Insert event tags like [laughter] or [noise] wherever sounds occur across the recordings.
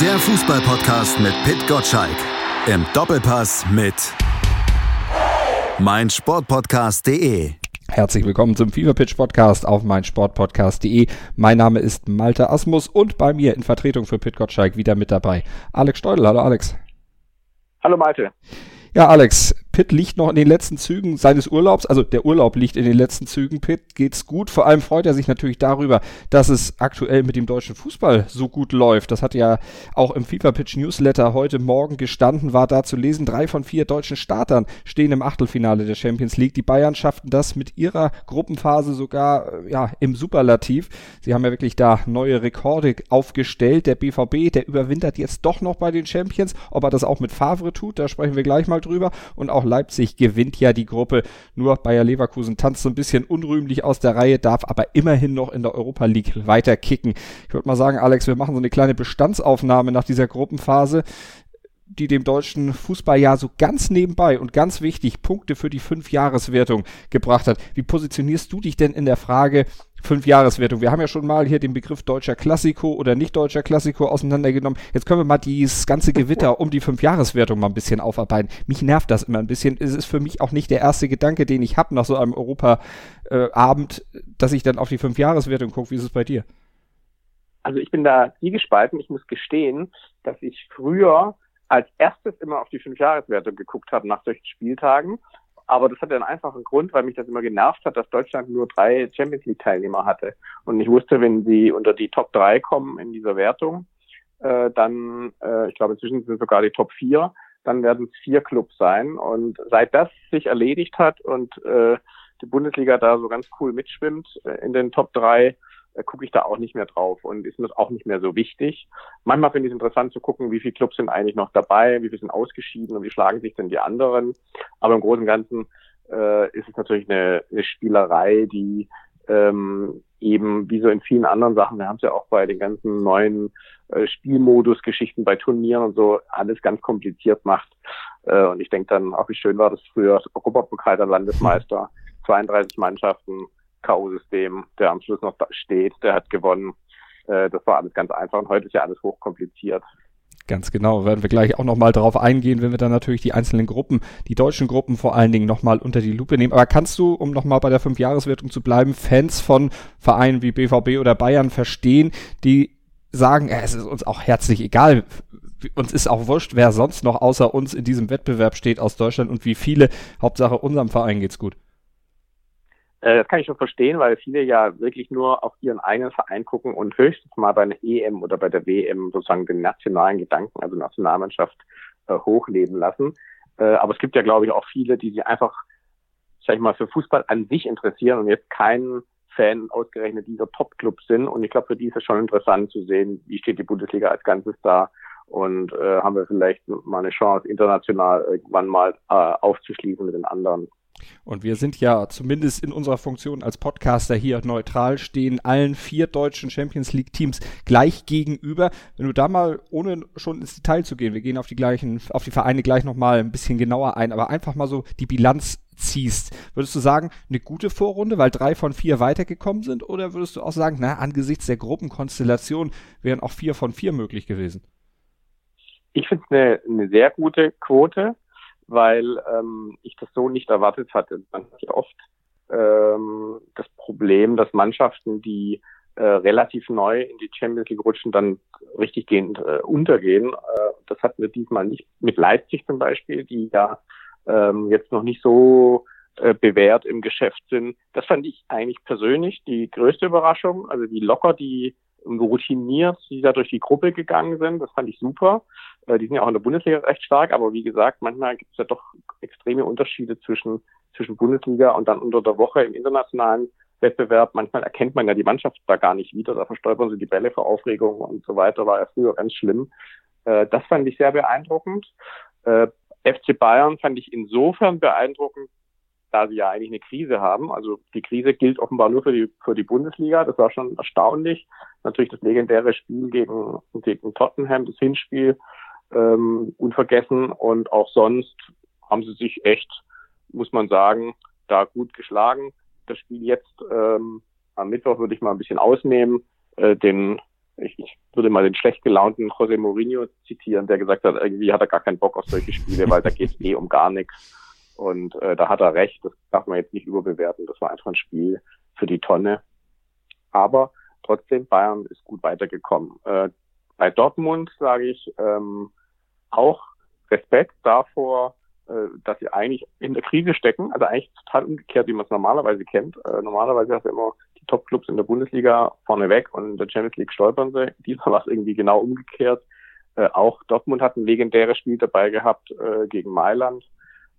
Der Fußballpodcast mit Pit Gottschalk. Im Doppelpass mit meinsportpodcast.de. Herzlich willkommen zum Fever Pitch Podcast auf meinsportpodcast.de. Mein Name ist Malte Asmus und bei mir in Vertretung für Pit Gottschalk wieder mit dabei Alex Steudel. Hallo Alex. Hallo Malte. Ja, Alex, Pitt liegt noch in den letzten Zügen seines Urlaubs, also der Urlaub liegt in den letzten Zügen. Pitt geht's gut. Vor allem freut er sich natürlich darüber, dass es aktuell mit dem deutschen Fußball so gut läuft. Das hat ja auch im FIFA Pitch Newsletter heute Morgen gestanden, war da zu lesen. Drei von vier deutschen Startern stehen im Achtelfinale der Champions League. Die Bayern schafften das mit ihrer Gruppenphase sogar äh, ja im Superlativ. Sie haben ja wirklich da neue Rekorde aufgestellt. Der BVB, der überwintert jetzt doch noch bei den Champions. Ob er das auch mit Favre tut, da sprechen wir gleich mal drüber. Und auch Leipzig gewinnt ja die Gruppe. Nur Bayer Leverkusen tanzt so ein bisschen unrühmlich aus der Reihe, darf aber immerhin noch in der Europa League weiter kicken. Ich würde mal sagen, Alex, wir machen so eine kleine Bestandsaufnahme nach dieser Gruppenphase die dem deutschen Fußball ja so ganz nebenbei und ganz wichtig Punkte für die Fünfjahreswertung gebracht hat. Wie positionierst du dich denn in der Frage Fünfjahreswertung? Wir haben ja schon mal hier den Begriff deutscher Klassiko oder nicht deutscher Klassiko auseinandergenommen. Jetzt können wir mal dieses ganze Gewitter um die Fünfjahreswertung mal ein bisschen aufarbeiten. Mich nervt das immer ein bisschen. Es ist für mich auch nicht der erste Gedanke, den ich habe nach so einem Europa-Abend, äh, dass ich dann auf die Fünfjahreswertung gucke. Wie ist es bei dir? Also ich bin da nie gespalten. Ich muss gestehen, dass ich früher als erstes immer auf die Fünfjahreswertung geguckt habe nach solchen Spieltagen. Aber das hat einen einfachen Grund, weil mich das immer genervt hat, dass Deutschland nur drei Champions League Teilnehmer hatte. Und ich wusste, wenn sie unter die Top 3 kommen in dieser Wertung, äh, dann, äh, ich glaube, inzwischen sind sogar die Top 4, dann werden es vier Clubs sein. Und seit das sich erledigt hat und äh, die Bundesliga da so ganz cool mitschwimmt äh, in den Top 3, äh, gucke ich da auch nicht mehr drauf und ist mir auch nicht mehr so wichtig. Manchmal finde ich es interessant zu gucken, wie viele Clubs sind eigentlich noch dabei, wie viele sind ausgeschieden und wie schlagen sich denn die anderen. Aber im Großen und Ganzen äh, ist es natürlich eine, eine Spielerei, die ähm, eben wie so in vielen anderen Sachen, wir haben es ja auch bei den ganzen neuen äh, Spielmodus-Geschichten bei Turnieren und so alles ganz kompliziert macht. Äh, und ich denke dann, auch wie schön war das früher, Europapokal der Landesmeister, 32 Mannschaften, K.O.-System, der am Schluss noch steht, der hat gewonnen. Äh, das war alles ganz einfach und heute ist ja alles hochkompliziert. Ganz genau, werden wir gleich auch nochmal darauf eingehen, wenn wir dann natürlich die einzelnen Gruppen, die deutschen Gruppen vor allen Dingen nochmal unter die Lupe nehmen. Aber kannst du, um nochmal bei der Fünfjahreswertung zu bleiben, Fans von Vereinen wie BVB oder Bayern verstehen, die sagen, es ist uns auch herzlich egal, uns ist auch wurscht, wer sonst noch außer uns in diesem Wettbewerb steht aus Deutschland und wie viele, Hauptsache unserem Verein geht's gut. Äh, das kann ich schon verstehen, weil viele ja wirklich nur auf ihren eigenen Verein gucken und höchstens mal bei einer EM oder bei der WM sozusagen den nationalen Gedanken, also Nationalmannschaft, äh, hochleben lassen. Äh, aber es gibt ja, glaube ich, auch viele, die sich einfach, sag ich mal, für Fußball an sich interessieren und jetzt kein Fan ausgerechnet dieser Top-Clubs sind. Und ich glaube, für die ist es schon interessant zu sehen, wie steht die Bundesliga als Ganzes da und äh, haben wir vielleicht mal eine Chance, international irgendwann mal äh, aufzuschließen mit den anderen. Und wir sind ja zumindest in unserer Funktion als Podcaster hier neutral, stehen allen vier deutschen Champions League Teams gleich gegenüber. Wenn du da mal, ohne schon ins Detail zu gehen, wir gehen auf die gleichen, auf die Vereine gleich nochmal ein bisschen genauer ein, aber einfach mal so die Bilanz ziehst, würdest du sagen, eine gute Vorrunde, weil drei von vier weitergekommen sind, oder würdest du auch sagen, na, angesichts der Gruppenkonstellation wären auch vier von vier möglich gewesen? Ich finde es eine, eine sehr gute Quote weil ähm, ich das so nicht erwartet hatte. Man hat ja oft ähm, das Problem, dass Mannschaften, die äh, relativ neu in die Champions League rutschen, dann richtig gehend äh, untergehen. Äh, das hatten wir diesmal nicht mit Leipzig zum Beispiel, die ja ähm, jetzt noch nicht so äh, bewährt im Geschäft sind. Das fand ich eigentlich persönlich die größte Überraschung. Also wie locker die routiniert, die da durch die Gruppe gegangen sind. Das fand ich super. Äh, die sind ja auch in der Bundesliga recht stark, aber wie gesagt, manchmal gibt es ja doch extreme Unterschiede zwischen, zwischen Bundesliga und dann unter der Woche im internationalen Wettbewerb. Manchmal erkennt man ja die Mannschaft da gar nicht wieder, da verstolpern sie die Bälle vor Aufregung und so weiter, war ja früher ganz schlimm. Äh, das fand ich sehr beeindruckend. Äh, FC Bayern fand ich insofern beeindruckend, da sie ja eigentlich eine Krise haben. Also die Krise gilt offenbar nur für die, für die Bundesliga. Das war schon erstaunlich. Natürlich das legendäre Spiel gegen, gegen Tottenham, das Hinspiel, ähm, unvergessen. Und auch sonst haben sie sich echt, muss man sagen, da gut geschlagen. Das Spiel jetzt ähm, am Mittwoch würde ich mal ein bisschen ausnehmen. Äh, den ich, ich würde mal den schlecht gelaunten José Mourinho zitieren, der gesagt hat, irgendwie hat er gar keinen Bock auf solche Spiele, weil da geht es [laughs] eh um gar nichts. Und äh, da hat er recht, das darf man jetzt nicht überbewerten. Das war einfach ein Spiel für die Tonne. Aber trotzdem, Bayern ist gut weitergekommen. Äh, bei Dortmund sage ich ähm, auch Respekt davor, äh, dass sie eigentlich in der Krise stecken. Also eigentlich total umgekehrt, wie man es normalerweise kennt. Äh, normalerweise hast du immer die Top-Clubs in der Bundesliga vorneweg und in der Champions League stolpern sie. Diesmal war es irgendwie genau umgekehrt. Äh, auch Dortmund hat ein legendäres Spiel dabei gehabt äh, gegen Mailand.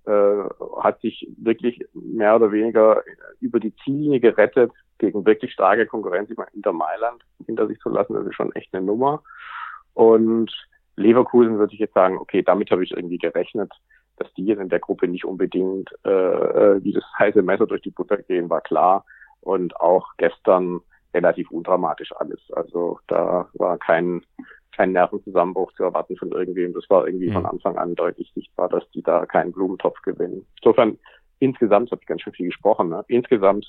Äh, hat sich wirklich mehr oder weniger über die Ziellinie gerettet gegen wirklich starke Konkurrenz. Ich meine, Inter Mailand hinter sich zu lassen, das ist schon echt eine Nummer. Und Leverkusen würde ich jetzt sagen, okay, damit habe ich irgendwie gerechnet, dass die jetzt in der Gruppe nicht unbedingt äh, äh, wie das heiße Messer durch die Butter gehen, war klar. Und auch gestern relativ undramatisch alles. Also da war kein, kein Nervenzusammenbruch zu erwarten von irgendwem. Das war irgendwie mhm. von Anfang an deutlich sichtbar, dass die da keinen Blumentopf gewinnen. Insofern, insgesamt, habe ich ganz schön viel gesprochen, ne? insgesamt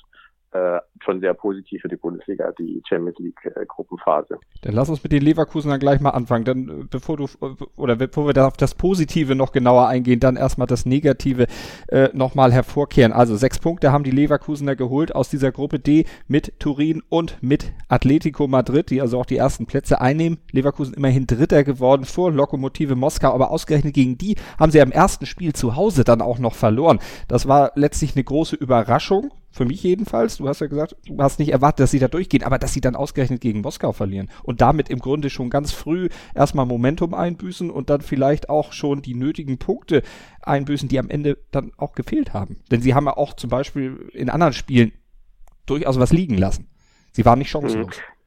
äh, schon sehr positiv für die Bundesliga, die Champions League äh, Gruppenphase. Dann lass uns mit den Leverkusen dann gleich mal anfangen. Dann, äh, bevor du, oder bevor wir da auf das Positive noch genauer eingehen, dann erstmal das Negative äh, nochmal hervorkehren. Also sechs Punkte haben die Leverkusener geholt aus dieser Gruppe D mit Turin und mit Atletico Madrid, die also auch die ersten Plätze einnehmen. Leverkusen immerhin Dritter geworden vor Lokomotive Moskau, aber ausgerechnet gegen die haben sie am ersten Spiel zu Hause dann auch noch verloren. Das war letztlich eine große Überraschung für mich jedenfalls. Du hast ja gesagt, du hast nicht erwartet, dass sie da durchgehen, aber dass sie dann ausgerechnet gegen Moskau verlieren und damit im Grunde schon ganz früh erstmal Momentum einbüßen und dann vielleicht auch schon die nötigen Punkte einbüßen, die am Ende dann auch gefehlt haben. Denn sie haben ja auch zum Beispiel in anderen Spielen durchaus was liegen lassen. Sie waren nicht chancenlos. Mhm.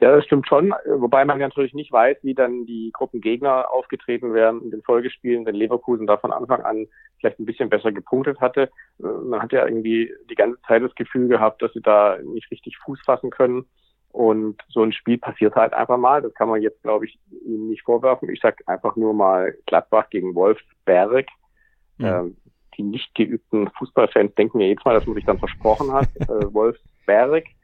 Ja, das stimmt schon, wobei man natürlich nicht weiß, wie dann die Gruppengegner aufgetreten wären in den Folgespielen, wenn Leverkusen da von Anfang an vielleicht ein bisschen besser gepunktet hatte. Man hat ja irgendwie die ganze Zeit das Gefühl gehabt, dass sie da nicht richtig Fuß fassen können. Und so ein Spiel passiert halt einfach mal. Das kann man jetzt, glaube ich, ihnen nicht vorwerfen. Ich sage einfach nur mal Gladbach gegen Wolfsberg. Ja. Ähm, die nicht geübten Fußballfans denken ja jetzt mal, dass man sich dann versprochen hat. [laughs] äh, Wolfsberg äh,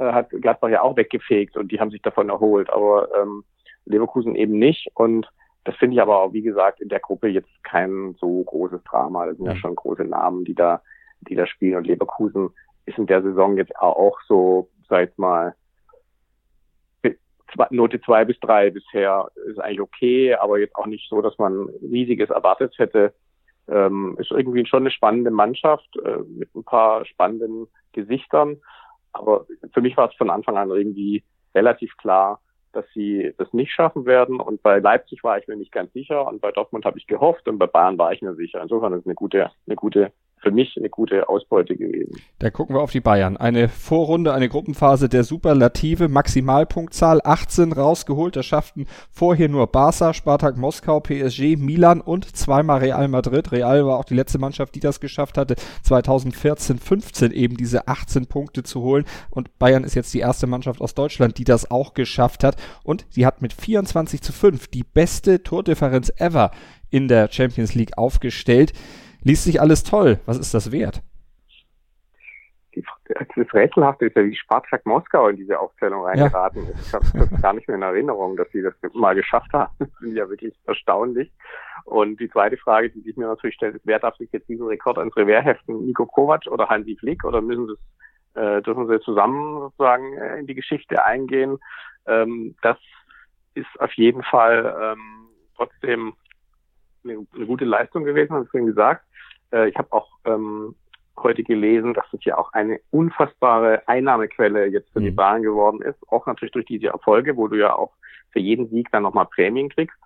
hat Gladbach ja auch weggefegt und die haben sich davon erholt, aber ähm, Leverkusen eben nicht. Und das finde ich aber auch, wie gesagt, in der Gruppe jetzt kein so großes Drama. Das sind ja, schon große Namen, die da, die da spielen. Und Leverkusen ist in der Saison jetzt auch so, seit mal, Note zwei bis drei bisher ist eigentlich okay, aber jetzt auch nicht so, dass man riesiges erwartet hätte. Ähm, ist irgendwie schon eine spannende Mannschaft äh, mit ein paar spannenden Gesichtern. Aber für mich war es von Anfang an irgendwie relativ klar, dass sie das nicht schaffen werden. Und bei Leipzig war ich mir nicht ganz sicher und bei Dortmund habe ich gehofft und bei Bayern war ich mir sicher. Insofern ist es eine gute, eine gute für mich eine gute Ausbeute gewesen. Da gucken wir auf die Bayern. Eine Vorrunde, eine Gruppenphase der Superlative, Maximalpunktzahl 18 rausgeholt. Das schafften vorher nur Barca, Spartak Moskau, PSG, Milan und zweimal Real Madrid. Real war auch die letzte Mannschaft, die das geschafft hatte, 2014, 15 eben diese 18 Punkte zu holen. Und Bayern ist jetzt die erste Mannschaft aus Deutschland, die das auch geschafft hat. Und sie hat mit 24 zu 5 die beste Tordifferenz ever in der Champions League aufgestellt. Liest sich alles toll. Was ist das wert? das Rätselhafte ist ja, wie Spartak Moskau in diese Aufzählung reingeraten ja. ist. Ich habe das gar nicht mehr in Erinnerung, dass sie das mal geschafft haben. Das ich ja wirklich erstaunlich. Und die zweite Frage, die sich mir natürlich stellt, ist, wer darf sich jetzt diesen Rekord ans Revers heften? Nico Kovac oder Hansi Flick? Oder müssen sie, äh, dürfen sie zusammen sozusagen äh, in die Geschichte eingehen? Ähm, das ist auf jeden Fall ähm, trotzdem eine, eine gute Leistung gewesen, habe ich vorhin gesagt. Äh, ich habe auch ähm, heute gelesen, dass es ja auch eine unfassbare Einnahmequelle jetzt für mhm. die Bahn geworden ist. Auch natürlich durch diese Erfolge, wo du ja auch für jeden Sieg dann nochmal Prämien kriegst.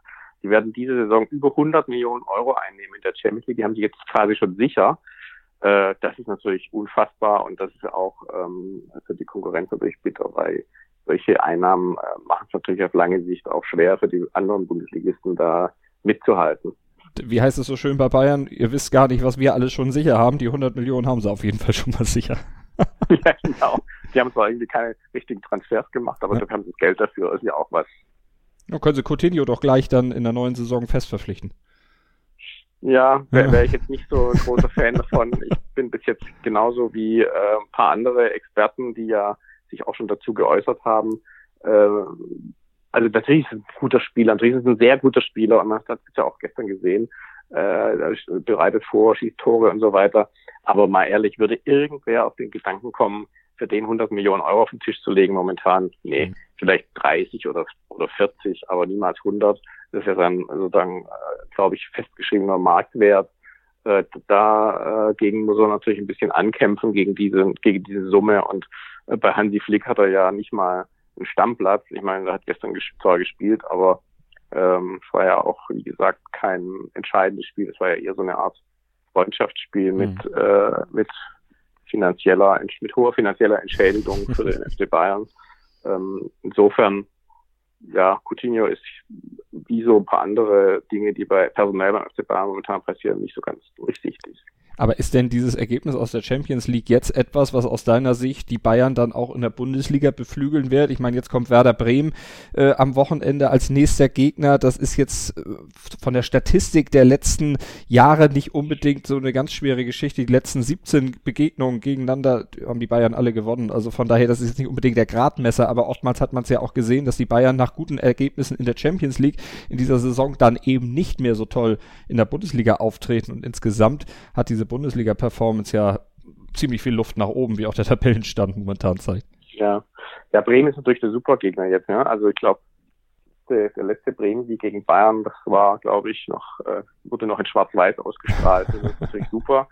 Die werden diese Saison über 100 Millionen Euro einnehmen in der Champions League. Die haben die jetzt quasi schon sicher. Äh, das ist natürlich unfassbar und das ist auch ähm, für die Konkurrenz natürlich bitter, weil solche Einnahmen äh, machen es natürlich auf lange Sicht auch schwer für die anderen Bundesligisten da mitzuhalten wie heißt es so schön bei Bayern, ihr wisst gar nicht, was wir alles schon sicher haben. Die 100 Millionen haben sie auf jeden Fall schon mal sicher. [laughs] ja, genau. Die haben zwar irgendwie keine richtigen Transfers gemacht, aber ja. haben das Geld dafür, ist ja auch was. Ja, können sie Coutinho doch gleich dann in der neuen Saison fest verpflichten. Ja, wäre wär ich jetzt nicht so ein großer Fan davon. [laughs] Ich bin bis jetzt genauso wie äh, ein paar andere Experten, die ja sich auch schon dazu geäußert haben, äh, also natürlich ist es ein guter Spieler, natürlich ist es ein sehr guter Spieler und man hat es ja auch gestern gesehen, äh, bereitet vor, schießt Tore und so weiter. Aber mal ehrlich, würde irgendwer auf den Gedanken kommen, für den 100 Millionen Euro auf den Tisch zu legen momentan? Nee, mhm. vielleicht 30 oder, oder 40, aber niemals 100. Das ist ja dann sozusagen, äh, glaube ich, festgeschriebener Marktwert. Äh, dagegen äh, muss er natürlich ein bisschen ankämpfen gegen diese, gegen diese Summe und äh, bei Hansi Flick hat er ja nicht mal Stammplatz. Ich meine, er hat gestern zwar gespielt, aber ähm, es war ja auch, wie gesagt, kein entscheidendes Spiel. Es war ja eher so eine Art Freundschaftsspiel mhm. mit, äh, mit finanzieller, mit hoher finanzieller Entschädigung für den [laughs] FC Bayern. Ähm, insofern, ja, Coutinho ist wie so ein paar andere Dinge, die bei personell beim FC Bayern momentan passieren, nicht so ganz durchsichtig. Aber ist denn dieses Ergebnis aus der Champions League jetzt etwas, was aus deiner Sicht die Bayern dann auch in der Bundesliga beflügeln wird? Ich meine, jetzt kommt Werder Bremen äh, am Wochenende als nächster Gegner. Das ist jetzt äh, von der Statistik der letzten Jahre nicht unbedingt so eine ganz schwere Geschichte. Die letzten 17 Begegnungen gegeneinander haben die Bayern alle gewonnen. Also von daher, das ist jetzt nicht unbedingt der Gradmesser, aber oftmals hat man es ja auch gesehen, dass die Bayern nach guten Ergebnissen in der Champions League in dieser Saison dann eben nicht mehr so toll in der Bundesliga auftreten. Und insgesamt hat diese diese Bundesliga-Performance ja ziemlich viel Luft nach oben, wie auch der Tabellenstand momentan zeigt. Ja, ja Bremen ist natürlich der Supergegner jetzt. Ja? Also ich glaube, der, der, letzte Bremen-Sieg gegen Bayern, das war, glaube ich, noch, äh, wurde noch in Schwarz-Weiß ausgestrahlt. Das ist natürlich super,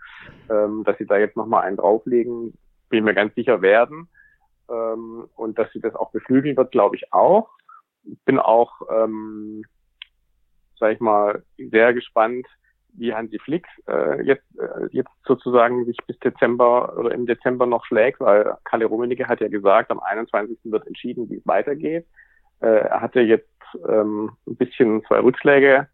ähm, dass sie da jetzt nochmal einen drauflegen, bin ich mir ganz sicher werden. Ähm, und dass sie das auch beflügeln wird, glaube ich auch. Bin auch, ähm, sag ich mal, sehr gespannt, wie Hansi Flick äh, jetzt, äh, jetzt sozusagen sich bis Dezember oder im Dezember noch schlägt, weil Kalle Rummenigge hat ja gesagt, am 21. wird entschieden, wie es weitergeht. Äh, er hatte jetzt ähm, ein bisschen zwei Rückschläge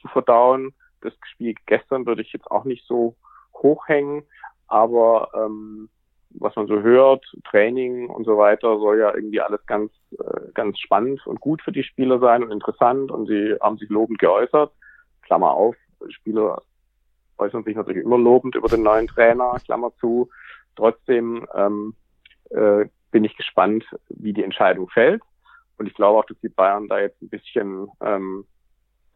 zu verdauen. Das Spiel gestern würde ich jetzt auch nicht so hochhängen, aber ähm, was man so hört, Training und so weiter, soll ja irgendwie alles ganz, äh, ganz spannend und gut für die Spieler sein und interessant und sie haben sich lobend geäußert. Klammer auf, Spieler äußern sich natürlich immer lobend über den neuen Trainer, Klammer zu. Trotzdem ähm, äh, bin ich gespannt, wie die Entscheidung fällt. Und ich glaube auch, dass die Bayern da jetzt ein bisschen ähm,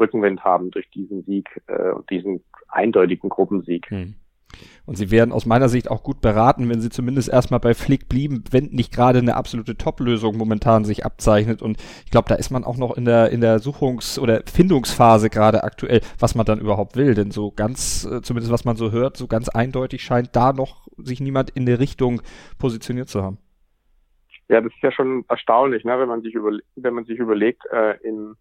Rückenwind haben durch diesen Sieg äh, und diesen eindeutigen Gruppensieg. Hm. Und sie werden aus meiner Sicht auch gut beraten, wenn sie zumindest erstmal bei Flick blieben, wenn nicht gerade eine absolute Top-Lösung momentan sich abzeichnet. Und ich glaube, da ist man auch noch in der, in der Suchungs- oder Findungsphase gerade aktuell, was man dann überhaupt will. Denn so ganz, äh, zumindest was man so hört, so ganz eindeutig scheint da noch sich niemand in der Richtung positioniert zu haben. Ja, das ist ja schon erstaunlich, ne? wenn man sich wenn man sich überlegt, äh, in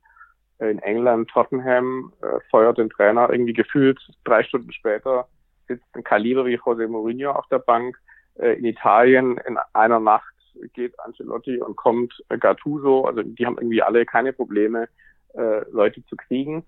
in England, Tottenham, äh, feuert den Trainer irgendwie gefühlt drei Stunden später sitzt ein Kaliber wie José Mourinho auf der Bank. Äh, in Italien in einer Nacht geht Ancelotti und kommt äh, Gattuso. Also die haben irgendwie alle keine Probleme, äh, Leute zu kriegen.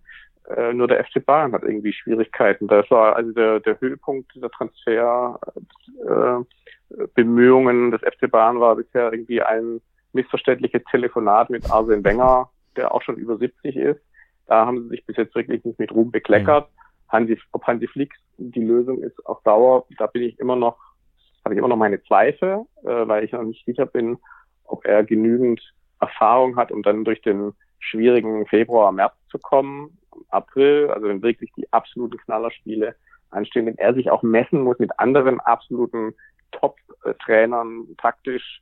Nur der FC Bayern hat irgendwie Schwierigkeiten. Das war also der, der Höhepunkt der Transferbemühungen des FC Bayern war bisher irgendwie ein missverständliches Telefonat mit Arsene Wenger, der auch schon über 70 ist. Da haben sie sich bis jetzt wirklich nicht mit Ruhm bekleckert. Mhm. Hansi, ob Hansi Flick die Lösung ist auf Dauer, da bin ich immer noch, habe ich immer noch meine Zweifel, äh, weil ich noch nicht sicher bin, ob er genügend Erfahrung hat, um dann durch den schwierigen Februar, März zu kommen, April, also wenn wirklich die absoluten Knallerspiele anstehen, wenn er sich auch messen muss mit anderen absoluten Top-Trainern taktisch,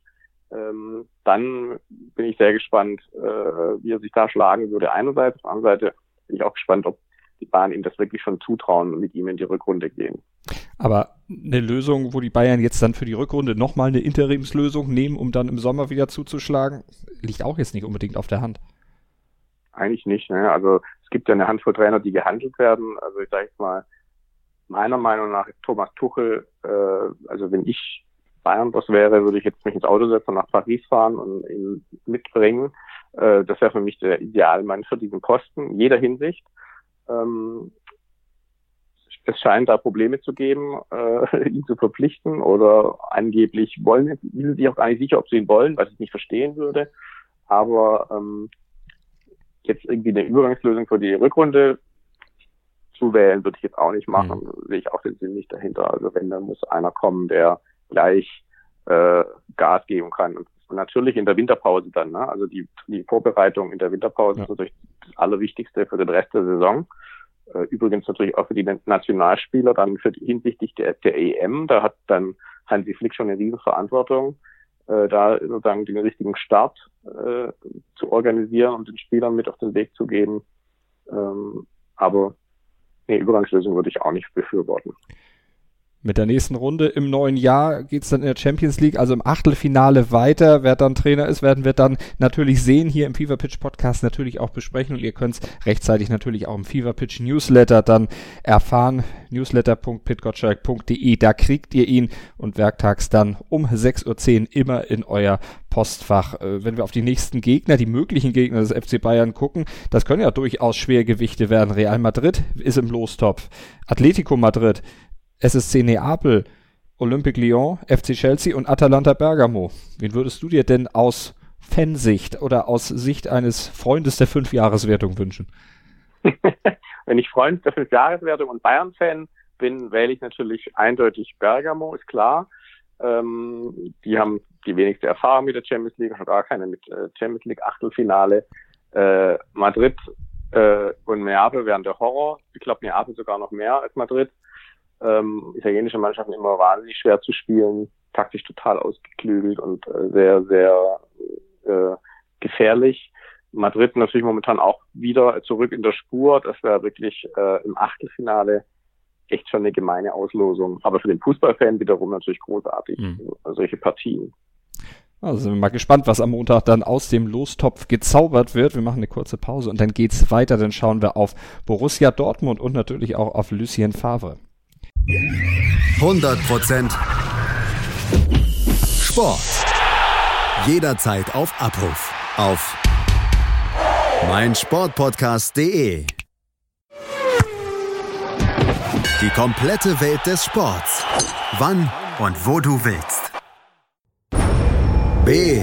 ähm, dann bin ich sehr gespannt, äh, wie er sich da schlagen würde. Einerseits, auf der anderen Seite bin ich auch gespannt, ob die Bahn ihm das wirklich schon zutrauen und mit ihm in die Rückrunde gehen. Aber eine Lösung, wo die Bayern jetzt dann für die Rückrunde nochmal eine Interimslösung nehmen, um dann im Sommer wieder zuzuschlagen, liegt auch jetzt nicht unbedingt auf der Hand. Eigentlich nicht. Ne? Also es gibt ja eine Handvoll Trainer, die gehandelt werden. Also ich sage jetzt mal, meiner Meinung nach ist Thomas Tuchel, äh, also wenn ich Bayern das wäre, würde ich jetzt mich ins Auto setzen und nach Paris fahren und ihn mitbringen. Äh, das wäre für mich der Idealmann für diesen Posten, in jeder Hinsicht. Ähm, es scheint da Probleme zu geben, äh, [laughs] ihn zu verpflichten oder angeblich wollen, sind sich auch gar nicht sicher, ob sie ihn wollen, was ich nicht verstehen würde. Aber ähm, jetzt irgendwie eine Übergangslösung für die Rückrunde zu wählen, würde ich jetzt auch nicht machen. Mhm. Sehe ich auch den Sinn nicht dahinter. Also wenn, dann muss einer kommen, der gleich äh, Gas geben kann. Und Und natürlich in der Winterpause dann, ne? also die, die Vorbereitung in der Winterpause ja. ist natürlich das Allerwichtigste für den Rest der Saison. Äh, übrigens natürlich auch für die Nationalspieler dann für die, hinsichtlich der, der EM. Da hat dann Hansi Flick schon eine riesen Verantwortung, äh, da sozusagen den richtigen Start äh, zu organisieren und den Spielern mit auf den Weg zu geben. Ähm, aber eine Übergangslösung würde ich auch nicht befürworten. Mit der nächsten Runde im neuen Jahr geht's dann in der Champions League, also im Achtelfinale weiter. Wer dann Trainer ist, werden wir dann natürlich sehen, hier im Fever Pitch Podcast natürlich auch besprechen und ihr könnt's rechtzeitig natürlich auch im Fever Pitch Newsletter dann erfahren. newsletter.pitgottschalk.de, da kriegt ihr ihn und werktags dann um 6.10 Uhr immer in euer Postfach. Äh, wenn wir auf die nächsten Gegner, die möglichen Gegner des FC Bayern gucken, das können ja durchaus Schwergewichte werden. Real Madrid ist im Lostopf. Atletico Madrid SSC Neapel, Olympique Lyon, FC Chelsea und Atalanta Bergamo. Wen würdest du dir denn aus Fansicht oder aus Sicht eines Freundes der Fünfjahreswertung wünschen? [laughs] Wenn ich Freund der Fünfjahreswertung und Bayern-Fan bin, wähle ich natürlich eindeutig Bergamo, ist klar. Ähm, die haben die wenigste Erfahrung mit der Champions League, schon gar keine mit äh, Champions League Achtelfinale. Äh, Madrid äh, und Neapel wären der Horror. Ich glaube, Neapel sogar noch mehr als Madrid ähm, italienische Mannschaften immer wahnsinnig schwer zu spielen, taktisch total ausgeklügelt und äh, sehr, sehr äh, gefährlich. Madrid natürlich momentan auch wieder zurück in der Spur. Das wäre wirklich äh, im Achtelfinale echt schon eine gemeine Auslosung. Aber für den Fußballfan wiederum natürlich großartig, mhm. solche Partien. Also sind wir mal gespannt, was am Montag dann aus dem Lostopf gezaubert wird. Wir machen eine kurze Pause und dann geht's weiter. Dann schauen wir auf Borussia Dortmund und natürlich auch auf Lucien Favre. 100% Sport. Jederzeit auf Abruf. Auf meinsportpodcast.de. Die komplette Welt des Sports. Wann und wo du willst. B.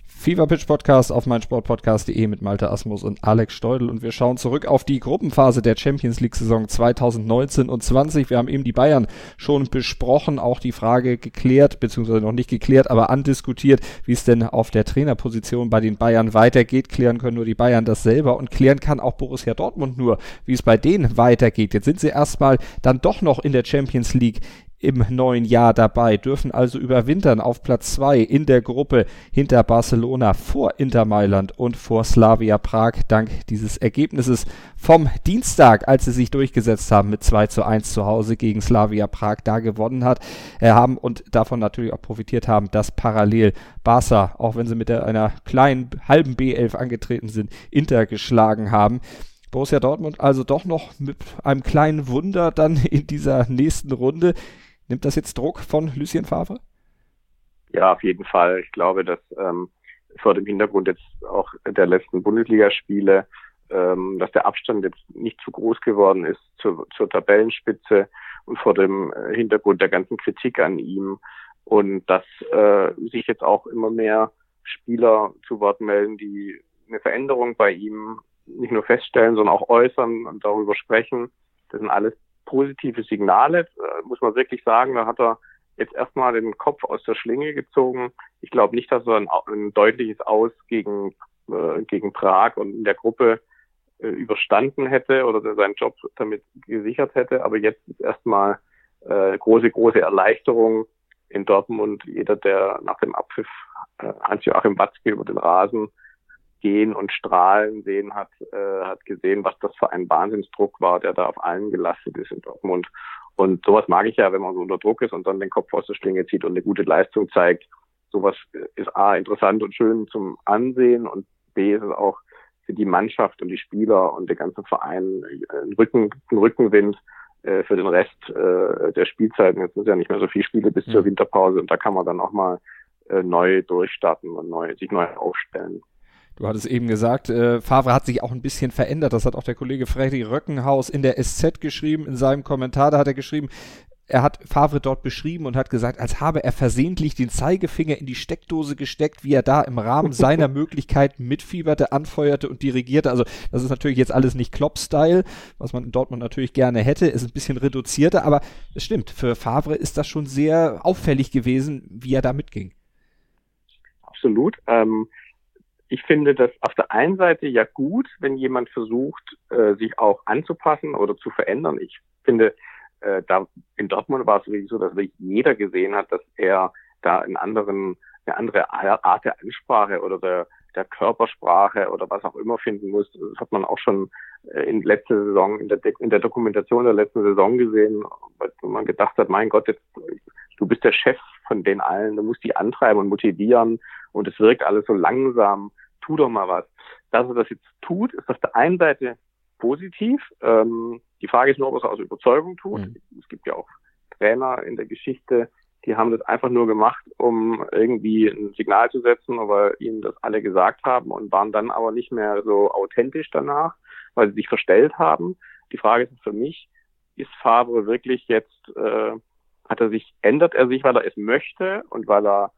FIFA Pitch Podcast auf meinsportpodcast.de mit Malte Asmus und Alex Steudel und wir schauen zurück auf die Gruppenphase der Champions League Saison 2019 und 20. Wir haben eben die Bayern schon besprochen, auch die Frage geklärt, beziehungsweise noch nicht geklärt, aber andiskutiert, wie es denn auf der Trainerposition bei den Bayern weitergeht. Klären können nur die Bayern das selber und klären kann auch Borussia Dortmund nur, wie es bei denen weitergeht. Jetzt sind sie erstmal dann doch noch in der Champions League im neuen Jahr dabei, dürfen also überwintern auf Platz zwei in der Gruppe hinter Barcelona vor Inter Mailand und vor Slavia Prag dank dieses Ergebnisses vom Dienstag, als sie sich durchgesetzt haben mit 2 zu 1 zu Hause gegen Slavia Prag da gewonnen hat, äh, haben und davon natürlich auch profitiert haben, dass parallel Barca, auch wenn sie mit einer kleinen halben B11 angetreten sind, Inter geschlagen haben. Borussia Dortmund also doch noch mit einem kleinen Wunder dann in dieser nächsten Runde. Nimmt das jetzt Druck von Lucien Favre? Ja, auf jeden Fall. Ich glaube, dass ähm, vor dem Hintergrund jetzt auch der letzten Bundesligaspiele, ähm, dass der Abstand jetzt nicht zu groß geworden ist zur, zur Tabellenspitze und vor dem äh, Hintergrund der ganzen Kritik an ihm und dass äh, sich jetzt auch immer mehr Spieler zu Wort melden, die eine Veränderung bei ihm nicht nur feststellen, sondern auch äußern und darüber sprechen. Das sind alles positive Signale, äh, muss man wirklich sagen. Da hat er jetzt erstmal den Kopf aus der Schlinge gezogen. Ich glaube nicht, dass er ein, ein deutliches Aus gegen, äh, gegen Prag und in der Gruppe äh, überstanden hätte oder seinen Job damit gesichert hätte. Aber jetzt ist erstmal äh, große, große Erleichterung in Dortmund. Jeder, der nach dem Abpfiff äh, Hans-Joachim Watzke über den Rasen gehen und strahlen sehen hat, äh, hat gesehen, was das für ein Wahnsinnsdruck war, der da auf allen gelastet ist in Dortmund. Und sowas mag ich ja, wenn man so unter Druck ist und dann den Kopf aus der Schlinge zieht und eine gute Leistung zeigt. Sowas ist A, interessant und schön zum Ansehen und B, ist es auch für die Mannschaft und die Spieler und den ganzen Verein ein, Rücken, ein Rückenwind äh, für den Rest äh, der Spielzeiten. Jetzt sind ja nicht mehr so viele Spiele bis zur Winterpause und da kann man dann auch mal äh, neu durchstarten und neu, sich neu aufstellen. Du hattest eben gesagt, äh, Favre hat sich auch ein bisschen verändert. Das hat auch der Kollege Freddy Röckenhaus in der SZ geschrieben. In seinem Kommentar, da hat er geschrieben, er hat Favre dort beschrieben und hat gesagt, als habe er versehentlich den Zeigefinger in die Steckdose gesteckt, wie er da im Rahmen seiner [laughs] Möglichkeiten mitfieberte, anfeuerte und dirigierte. Also das ist natürlich jetzt alles nicht Klopp-Style, was man in Dortmund natürlich gerne hätte, ist ein bisschen reduzierter, aber es stimmt, für Favre ist das schon sehr auffällig gewesen, wie er da mitging. Absolut. Ähm, ich finde das auf der einen Seite ja gut, wenn jemand versucht, äh, sich auch anzupassen oder zu verändern. Ich finde, äh, da in Dortmund war es wirklich so, dass wirklich jeder gesehen hat, dass er da einen anderen, eine andere Art der Ansprache oder der, der Körpersprache oder was auch immer finden muss. Das hat man auch schon äh, in letzter Saison, in der, in der Dokumentation der letzten Saison gesehen, wo man gedacht hat, mein Gott, jetzt, du bist der Chef von den allen, du musst die antreiben und motivieren und es wirkt alles so langsam, tu doch mal was. Dass er das jetzt tut, ist auf der einen Seite positiv. Ähm, die Frage ist nur, ob er es aus Überzeugung tut. Mhm. Es gibt ja auch Trainer in der Geschichte, die haben das einfach nur gemacht, um irgendwie ein Signal zu setzen, weil ihnen das alle gesagt haben und waren dann aber nicht mehr so authentisch danach, weil sie sich verstellt haben. Die Frage ist für mich, ist Favre wirklich jetzt, äh, hat er sich, ändert er sich, weil er es möchte und weil er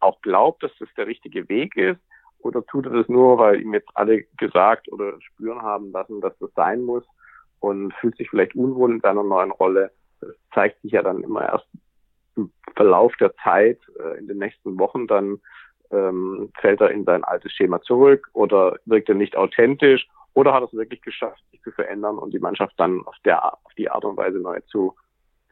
auch glaubt, dass das der richtige Weg ist? Oder tut er das nur, weil ihm jetzt alle gesagt oder spüren haben lassen, dass das sein muss und fühlt sich vielleicht unwohl in seiner neuen Rolle? Das zeigt sich ja dann immer erst im Verlauf der Zeit, äh, in den nächsten Wochen dann ähm, fällt er in sein altes Schema zurück oder wirkt er nicht authentisch oder hat er es wirklich geschafft, sich zu verändern und die Mannschaft dann auf der auf die Art und Weise neu zu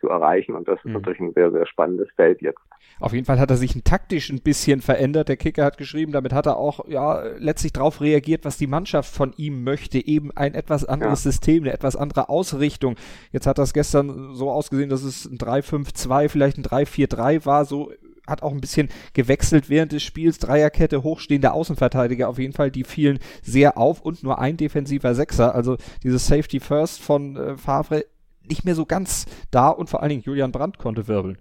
zu erreichen. Und das ist mhm. natürlich ein sehr, sehr spannendes Feld jetzt. Auf jeden Fall hat er sich taktisch ein bisschen verändert. Der Kicker hat geschrieben, damit hat er auch ja letztlich darauf reagiert, was die Mannschaft von ihm möchte. Eben ein etwas anderes ja. System, eine etwas andere Ausrichtung. Jetzt hat das gestern so ausgesehen, dass es ein 3-5-2, vielleicht ein 3-4-3 war. So hat auch ein bisschen gewechselt während des Spiels. Dreierkette, hochstehende Außenverteidiger auf jeden Fall, die fielen sehr auf und nur ein defensiver Sechser. Also dieses Safety First von äh, Favre nicht mehr so ganz da und vor allen Dingen Julian Brandt konnte wirbeln.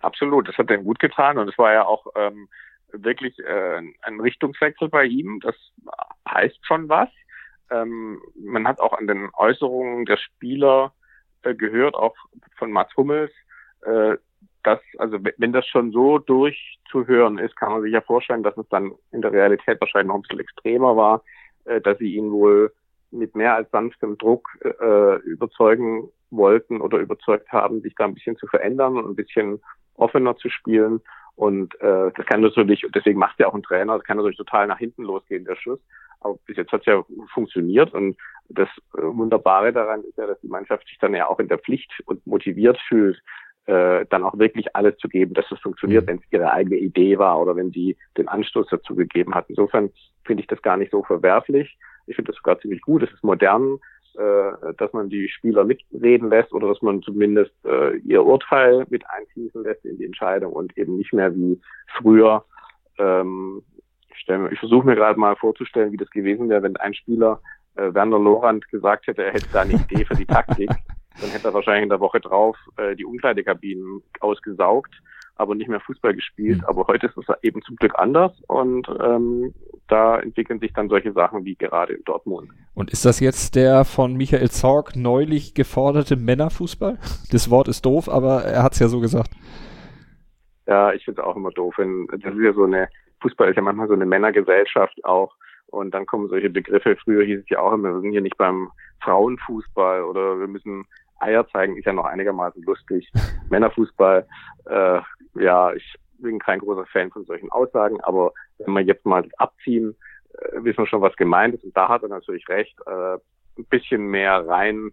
Absolut, das hat ihm gut getan und es war ja auch ähm, wirklich äh, ein Richtungswechsel bei ihm. Das heißt schon was. Ähm, man hat auch an den Äußerungen der Spieler äh, gehört, auch von Mats Hummels, äh, dass, also wenn das schon so durchzuhören ist, kann man sich ja vorstellen, dass es dann in der Realität wahrscheinlich noch ein bisschen extremer war, äh, dass sie ihn wohl mit mehr als sanftem Druck äh, überzeugen wollten oder überzeugt haben, sich da ein bisschen zu verändern und ein bisschen offener zu spielen. Und äh, das kann natürlich, deswegen macht ja auch ein Trainer, das kann natürlich total nach hinten losgehen, der Schuss. Aber bis jetzt hat es ja funktioniert und das äh, Wunderbare daran ist ja, dass die Mannschaft sich dann ja auch in der Pflicht und motiviert fühlt, äh, dann auch wirklich alles zu geben, dass es funktioniert, mhm. wenn es ihre eigene Idee war oder wenn sie den Anstoß dazu gegeben hat. Insofern finde ich das gar nicht so verwerflich. Ich finde das sogar ziemlich gut. Es ist modern, äh, dass man die Spieler mitreden lässt oder dass man zumindest äh, ihr Urteil mit einfließen lässt in die Entscheidung und eben nicht mehr wie früher. Ähm, ich, ich versuche mir gerade mal vorzustellen, wie das gewesen wäre, wenn ein Spieler äh, Werner Lorand gesagt hätte, er hätte da eine Idee für die Taktik. [laughs] Dann hätte er wahrscheinlich in der Woche drauf äh, die Umkleidekabinen ausgesaugt aber nicht mehr Fußball gespielt. Mhm. Aber heute ist es eben zum Glück anders und ähm, da entwickeln sich dann solche Sachen wie gerade in Dortmund. Und ist das jetzt der von Michael Zorg neulich geforderte Männerfußball? Das Wort ist doof, aber er hat es ja so gesagt. Ja, ich finde es auch immer doof. Wenn, das ist ja so eine, Fußball ist ja manchmal so eine Männergesellschaft auch. Und dann kommen solche Begriffe. Früher hieß es ja auch immer, wir sind hier nicht beim Frauenfußball oder wir müssen Eier zeigen, ist ja noch einigermaßen lustig. [laughs] Männerfußball, äh, ja, ich bin kein großer Fan von solchen Aussagen, aber wenn wir jetzt mal abziehen, äh, wissen wir schon, was gemeint ist. Und da hat er natürlich recht. Äh, ein bisschen mehr rein,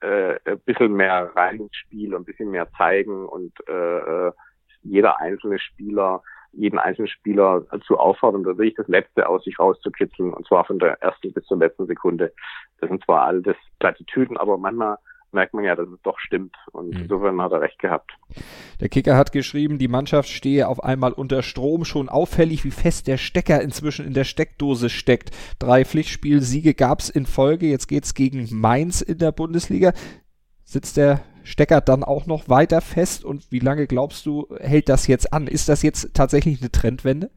äh, ein bisschen mehr rein ins Spiel, ein bisschen mehr zeigen und äh, jeder einzelne Spieler, jeden einzelnen Spieler dazu auffordern, da wirklich das Letzte aus sich rauszukitzeln, und zwar von der ersten bis zur letzten Sekunde. Das sind zwar alles Plattitüden, aber manchmal merkt man ja, dass es doch stimmt. Und mhm. insofern hat er recht gehabt. Der Kicker hat geschrieben, die Mannschaft stehe auf einmal unter Strom. Schon auffällig, wie fest der Stecker inzwischen in der Steckdose steckt. Drei Pflichtspielsiege gab es in Folge. Jetzt geht's gegen Mainz in der Bundesliga. Sitzt der Stecker dann auch noch weiter fest? Und wie lange glaubst du, hält das jetzt an? Ist das jetzt tatsächlich eine Trendwende?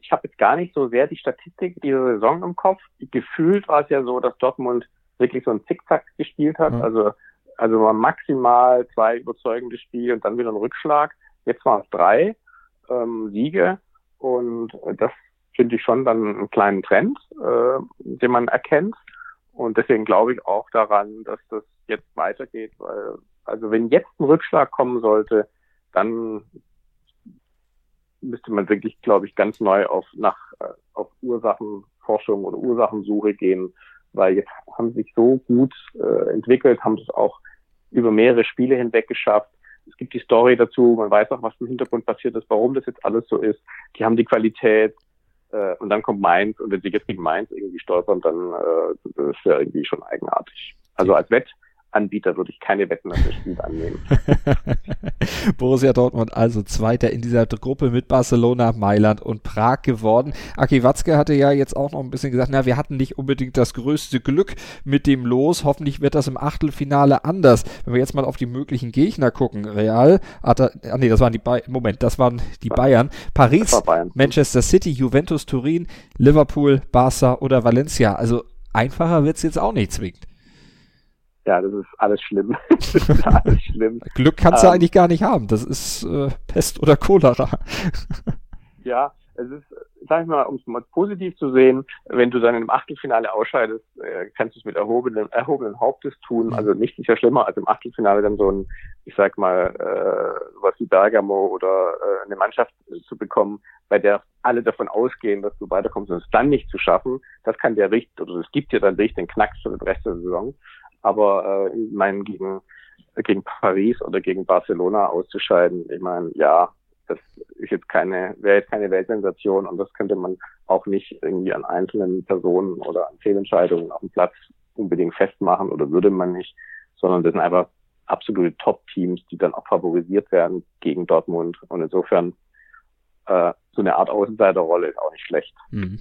Ich habe jetzt gar nicht so sehr die Statistik dieser Saison im Kopf. Gefühlt war es ja so, dass Dortmund wirklich so ein Zickzack gespielt hat. Mhm. Also also mal maximal zwei überzeugende Spiele und dann wieder ein Rückschlag. Jetzt waren es drei ähm, Siege und das finde ich schon dann einen kleinen Trend, äh, den man erkennt. Und deswegen glaube ich auch daran, dass das jetzt weitergeht, weil also wenn jetzt ein Rückschlag kommen sollte, dann müsste man wirklich, glaube ich, ganz neu auf nach äh, auf Ursachenforschung oder Ursachensuche gehen, weil jetzt haben sie sich so gut äh, entwickelt, haben es auch über mehrere Spiele hinweg geschafft. Es gibt die Story dazu, man weiß auch, was im Hintergrund passiert ist, warum das jetzt alles so ist. Die haben die Qualität äh, und dann kommt Mainz und wenn sie jetzt gegen Mainz irgendwie stolpern, dann äh, das ist ja irgendwie schon eigenartig. Also als Wett Anbieter würde ich keine Wetten auf das Spiel annehmen. [laughs] Borussia Dortmund also Zweiter in dieser Gruppe mit Barcelona, Mailand und Prag geworden. Aki Watzke hatte ja jetzt auch noch ein bisschen gesagt, na, wir hatten nicht unbedingt das größte Glück mit dem Los. Hoffentlich wird das im Achtelfinale anders. Wenn wir jetzt mal auf die möglichen Gegner gucken. Real, Ata, ah, nee, das waren die Bayern, Moment, das waren die Bayern. Paris, Bayern. Manchester City, Juventus Turin, Liverpool, Barca oder Valencia. Also einfacher wird's jetzt auch nicht zwingend ja, das ist alles schlimm. [laughs] das ist alles schlimm. Glück kannst du ähm, eigentlich gar nicht haben. Das ist äh, Pest oder Cholera. [laughs] ja, es ist, sag ich mal, um es mal positiv zu sehen, wenn du dann im Achtelfinale ausscheidest, äh, kannst du es mit erhobenen, erhobenen Hauptes tun. Also nicht sicher schlimmer als im Achtelfinale dann so ein, ich sag mal, äh, was wie Bergamo oder äh, eine Mannschaft zu bekommen, bei der alle davon ausgehen, dass du weiterkommst und es dann nicht zu schaffen. Das kann der Richt, oder es gibt dir dann richtig den Knacks für den Rest der Saison. Aber äh, ich gegen, gegen Paris oder gegen Barcelona auszuscheiden, ich meine, ja, das ist jetzt keine, wäre jetzt keine Weltsensation und das könnte man auch nicht irgendwie an einzelnen Personen oder an Fehlentscheidungen auf dem Platz unbedingt festmachen oder würde man nicht, sondern das sind einfach absolute Top-Teams, die dann auch favorisiert werden gegen Dortmund und insofern äh, so eine Art Außenseiterrolle ist auch nicht schlecht. Mhm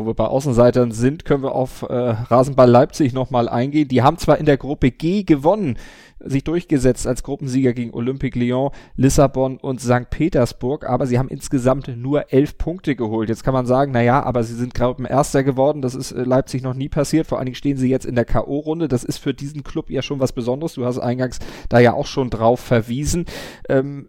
wo wir bei Außenseitern sind, können wir auf äh, Rasenball Leipzig nochmal eingehen. Die haben zwar in der Gruppe G gewonnen, sich durchgesetzt als Gruppensieger gegen Olympique Lyon, Lissabon und St. Petersburg, aber sie haben insgesamt nur elf Punkte geholt. Jetzt kann man sagen, na ja, aber sie sind Gruppenerster geworden, das ist äh, Leipzig noch nie passiert, vor allen Dingen stehen sie jetzt in der K.O.-Runde, das ist für diesen Club ja schon was Besonderes, du hast eingangs da ja auch schon drauf verwiesen. Ähm,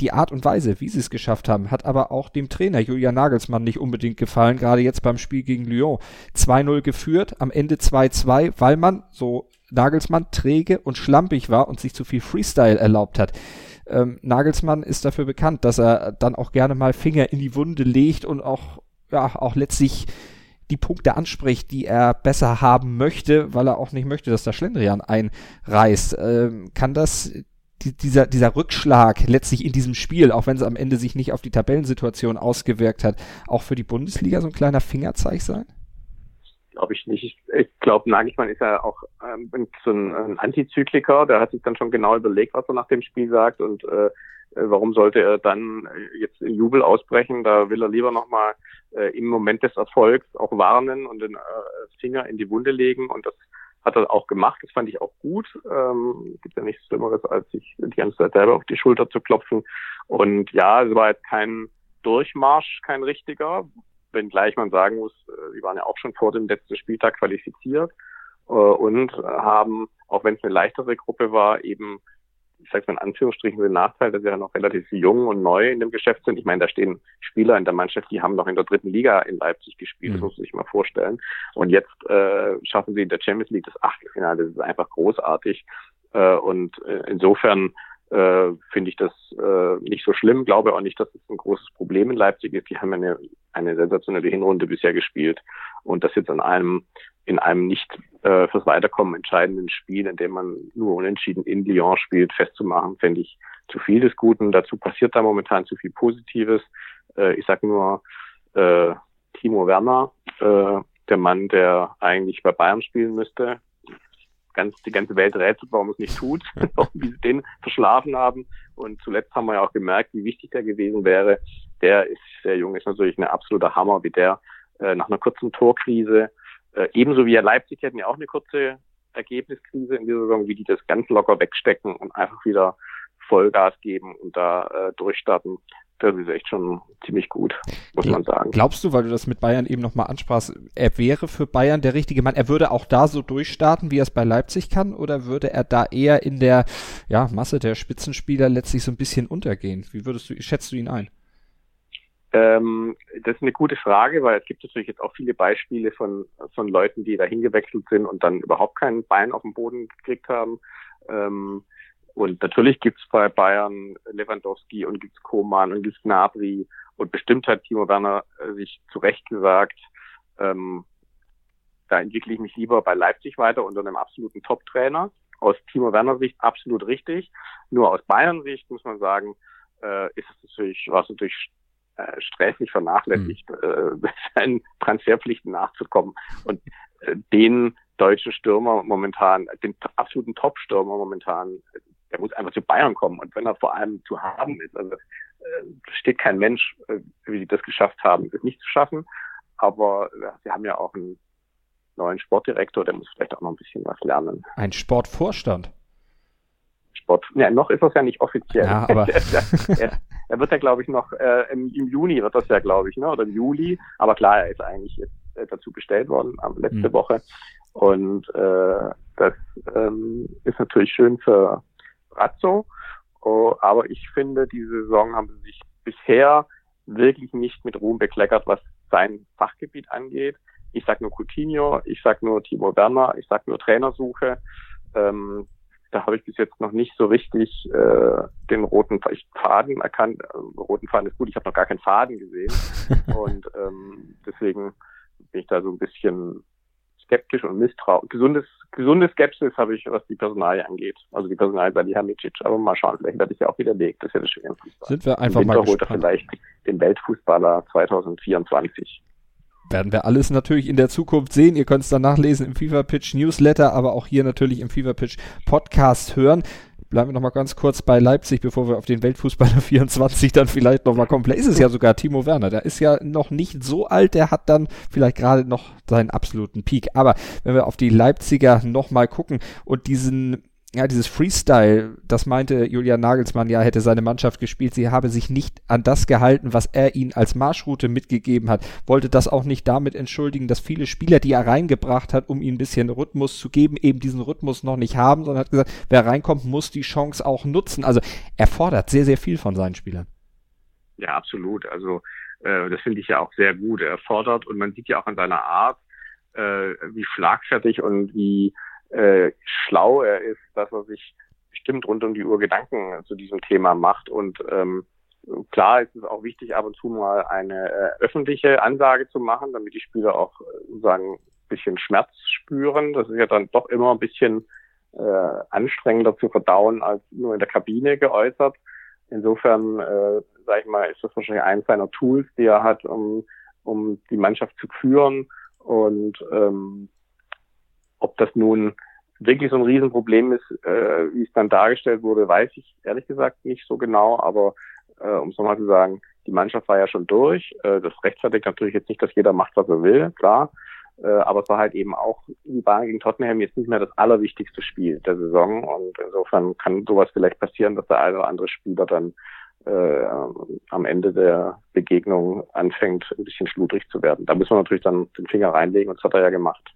die Art und Weise, wie sie es geschafft haben, hat aber auch dem Trainer Julian Nagelsmann nicht unbedingt gefallen, gerade jetzt beim Spiel gegen Lyon. 2-0 geführt, am Ende 2-2, weil man, so Nagelsmann, träge und schlampig war und sich zu viel Freestyle erlaubt hat. Ähm, Nagelsmann ist dafür bekannt, dass er dann auch gerne mal Finger in die Wunde legt und auch, ja, auch letztlich die Punkte anspricht, die er besser haben möchte, weil er auch nicht möchte, dass der Schlendrian einreißt. Ähm, kann das die, dieser, dieser Rückschlag letztlich in diesem Spiel, auch wenn es am Ende sich nicht auf die Tabellensituation ausgewirkt hat, auch für die Bundesliga so ein kleiner Fingerzeig sein? Glaube ich nicht. Ich, ich glaube, Nagelsmann ist ja auch ähm, so ein, ein Antizykliker. Der hat sich dann schon genau überlegt, was er nach dem Spiel sagt und äh, warum sollte er dann jetzt in Jubel ausbrechen? Da will er lieber nochmal äh, im Moment des Erfolgs auch warnen und den äh, Finger in die Wunde legen und das hat er auch gemacht. Das fand ich auch gut. Ähm, gibt ja nichts Schlimmeres, als sich die ganze Zeit selber auf die Schulter zu klopfen. Und ja, es war jetzt kein Durchmarsch, kein richtiger, wenngleich man sagen muss, äh, sie waren ja auch schon vor dem letzten Spieltag qualifiziert äh, und haben, auch wenn es eine leichtere Gruppe war, eben ich sage mal in Anführungsstrichen den Nachteil, dass sie ja noch relativ jung und neu in dem Geschäft sind. Ich meine, da stehen Spieler in der Mannschaft, die haben noch in der dritten Liga in Leipzig gespielt, mhm. das muss man sich mal vorstellen. Und jetzt äh, schaffen sie in der Champions League das Achtelfinale, das ist einfach großartig. Äh, und äh, insofern äh, finde ich das äh, nicht so schlimm. Glaube auch nicht, dass es ein großes Problem in Leipzig ist. Die haben eine, eine sensationelle Hinrunde bisher gespielt und das jetzt an einem in einem nicht äh, fürs Weiterkommen entscheidenden Spiel, in dem man nur unentschieden in Lyon spielt, festzumachen, fände ich zu viel des Guten. Dazu passiert da momentan zu viel Positives. Äh, ich sage nur äh, Timo Werner, äh, der Mann, der eigentlich bei Bayern spielen müsste, ganz, die ganze Welt rätselt, warum es nicht tut, [laughs] wie sie den verschlafen haben. Und zuletzt haben wir ja auch gemerkt, wie wichtig der gewesen wäre. Der ist sehr jung, ist natürlich ein absoluter Hammer, wie der äh, nach einer kurzen Torkrise, äh, ebenso wie ja Leipzig hatten ja auch eine kurze Ergebniskrise in dieser Saison, wie die das ganz locker wegstecken und einfach wieder Vollgas geben und da äh, durchstarten. Das ist echt schon ziemlich gut, muss man sagen. Glaubst du, weil du das mit Bayern eben nochmal ansprachst, er wäre für Bayern der richtige Mann? Er würde auch da so durchstarten, wie er es bei Leipzig kann, oder würde er da eher in der ja, Masse der Spitzenspieler letztlich so ein bisschen untergehen? Wie würdest du, schätzt du ihn ein? Ähm, das ist eine gute Frage, weil es gibt natürlich jetzt auch viele Beispiele von, von Leuten, die da hingewechselt sind und dann überhaupt kein Bein auf den Boden gekriegt haben. Ähm, und natürlich gibt's bei Bayern Lewandowski und gibt's Koman und gibt's Gnabry und bestimmt hat Timo Werner äh, sich zu Recht gesagt, ähm, da entwickle ich mich lieber bei Leipzig weiter unter einem absoluten Top-Trainer. Aus Timo Werner Sicht absolut richtig. Nur aus Bayern Sicht muss man sagen, äh, ist es natürlich, war es natürlich äh, sträflich vernachlässigt, mhm. äh, [laughs] seinen Transferpflichten nachzukommen. Und äh, den deutschen Stürmer momentan, den absoluten Top-Stürmer momentan, der muss einfach zu Bayern kommen und wenn er vor allem zu haben ist, also äh, steht kein Mensch, äh, wie sie das geschafft haben, es nicht zu schaffen. Aber äh, sie haben ja auch einen neuen Sportdirektor, der muss vielleicht auch noch ein bisschen was lernen. Ein Sportvorstand. Sport. Ja, noch ist das ja nicht offiziell. Ja, aber [laughs] er, wird ja, glaube ich, noch äh, im, im, Juni wird das ja, glaube ich, ne? Oder im Juli. Aber klar, er ist eigentlich jetzt äh, dazu bestellt worden, am letzte mhm. Woche. Und äh, das ähm, ist natürlich schön für Brazzo. Oh, aber ich finde, diese Saison haben sie sich bisher wirklich nicht mit Ruhm bekleckert, was sein Fachgebiet angeht. Ich sag nur Coutinho, ich sag nur Timo Werner, ich sag nur Trainersuche. Ähm, da habe ich bis jetzt noch nicht so richtig äh, den roten Faden erkannt. Äh, roten Faden ist gut, ich habe noch gar keinen Faden gesehen. [laughs] Und ähm, deswegen bin ich da so ein bisschen skeptisch und misstrauisch. Gesundes, gesunde Skepsis habe ich, was die Personalie angeht. Also die Personalie bei Lihamidzic. Aber mal schauen, vielleicht werde ich ja auch widerlegt. Das ist ja das Schöne im Fußball. Sind wir einfach mal gespannt. vielleicht den Weltfußballer 2024 werden wir alles natürlich in der Zukunft sehen. Ihr könnt es dann nachlesen im FIFA Pitch Newsletter, aber auch hier natürlich im FIFA Pitch Podcast hören bleiben wir noch mal ganz kurz bei Leipzig, bevor wir auf den Weltfußballer [laughs] 24 dann vielleicht noch mal kommen. Vielleicht ist es ja sogar Timo Werner. Der ist ja noch nicht so alt. Der hat dann vielleicht gerade noch seinen absoluten Peak. Aber wenn wir auf die Leipziger noch mal gucken und diesen ja, dieses Freestyle, das meinte Julian Nagelsmann, ja, hätte seine Mannschaft gespielt, sie habe sich nicht an das gehalten, was er ihnen als Marschroute mitgegeben hat, wollte das auch nicht damit entschuldigen, dass viele Spieler, die er reingebracht hat, um ihnen ein bisschen Rhythmus zu geben, eben diesen Rhythmus noch nicht haben, sondern hat gesagt, wer reinkommt, muss die Chance auch nutzen. Also er fordert sehr, sehr viel von seinen Spielern. Ja, absolut. Also äh, das finde ich ja auch sehr gut. Er fordert und man sieht ja auch an seiner Art, äh, wie schlagfertig und wie äh, schlau er ist, dass er sich bestimmt rund um die Uhr Gedanken zu diesem Thema macht. Und ähm, klar ist es auch wichtig, ab und zu mal eine äh, öffentliche Ansage zu machen, damit die Spieler auch äh, sagen, ein bisschen Schmerz spüren. Das ist ja dann doch immer ein bisschen äh, anstrengender zu verdauen als nur in der Kabine geäußert. Insofern, äh, sage ich mal, ist das wahrscheinlich eines seiner Tools, die er hat, um, um die Mannschaft zu führen. Und ähm, ob das nun wirklich so ein Riesenproblem ist, äh, wie es dann dargestellt wurde, weiß ich ehrlich gesagt nicht so genau. Aber äh, um es nochmal zu sagen, die Mannschaft war ja schon durch. Äh, das rechtfertigt natürlich jetzt nicht, dass jeder macht, was er will, klar. Äh, aber es war halt eben auch die Bahn gegen Tottenham jetzt nicht mehr das allerwichtigste Spiel der Saison. Und insofern kann sowas vielleicht passieren, dass der eine oder andere Spieler dann äh, am Ende der Begegnung anfängt, ein bisschen schludrig zu werden. Da muss man natürlich dann den Finger reinlegen und das hat er ja gemacht.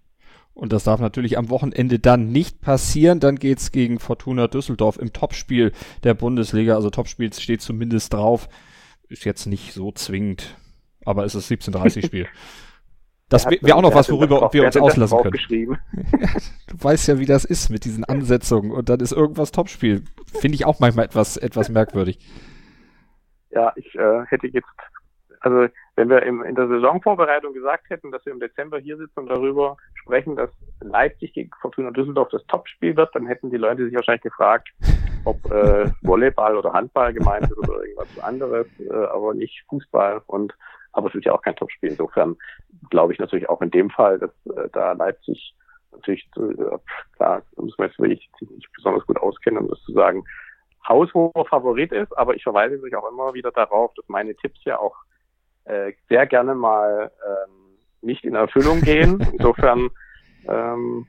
Und das darf natürlich am Wochenende dann nicht passieren. Dann geht's gegen Fortuna Düsseldorf im Topspiel der Bundesliga. Also Topspiel steht zumindest drauf. Ist jetzt nicht so zwingend, aber es ist 17:30 Spiel. [laughs] Das wäre auch noch was, worüber wir uns auslassen können. [laughs] du weißt ja, wie das ist mit diesen Ansetzungen und dann ist irgendwas Topspiel. Finde ich auch manchmal etwas, etwas merkwürdig. Ja, ich äh, hätte jetzt also wenn wir im, in der Saisonvorbereitung gesagt hätten, dass wir im Dezember hier sitzen und darüber sprechen, dass Leipzig gegen Fortuna Düsseldorf das Topspiel wird, dann hätten die Leute sich wahrscheinlich gefragt, ob äh, [laughs] Volleyball oder Handball gemeint ist oder irgendwas anderes, äh, aber nicht Fußball. Und aber es ist ja auch kein Topspiel. Insofern glaube ich natürlich auch in dem Fall, dass äh, da Leipzig natürlich äh, klar, muss man jetzt wirklich nicht besonders gut auskennen, um das zu sagen, haushoher Favorit ist, aber ich verweise natürlich auch immer wieder darauf, dass meine Tipps ja auch äh, sehr gerne mal ähm, nicht in Erfüllung gehen. [laughs] Insofern ähm,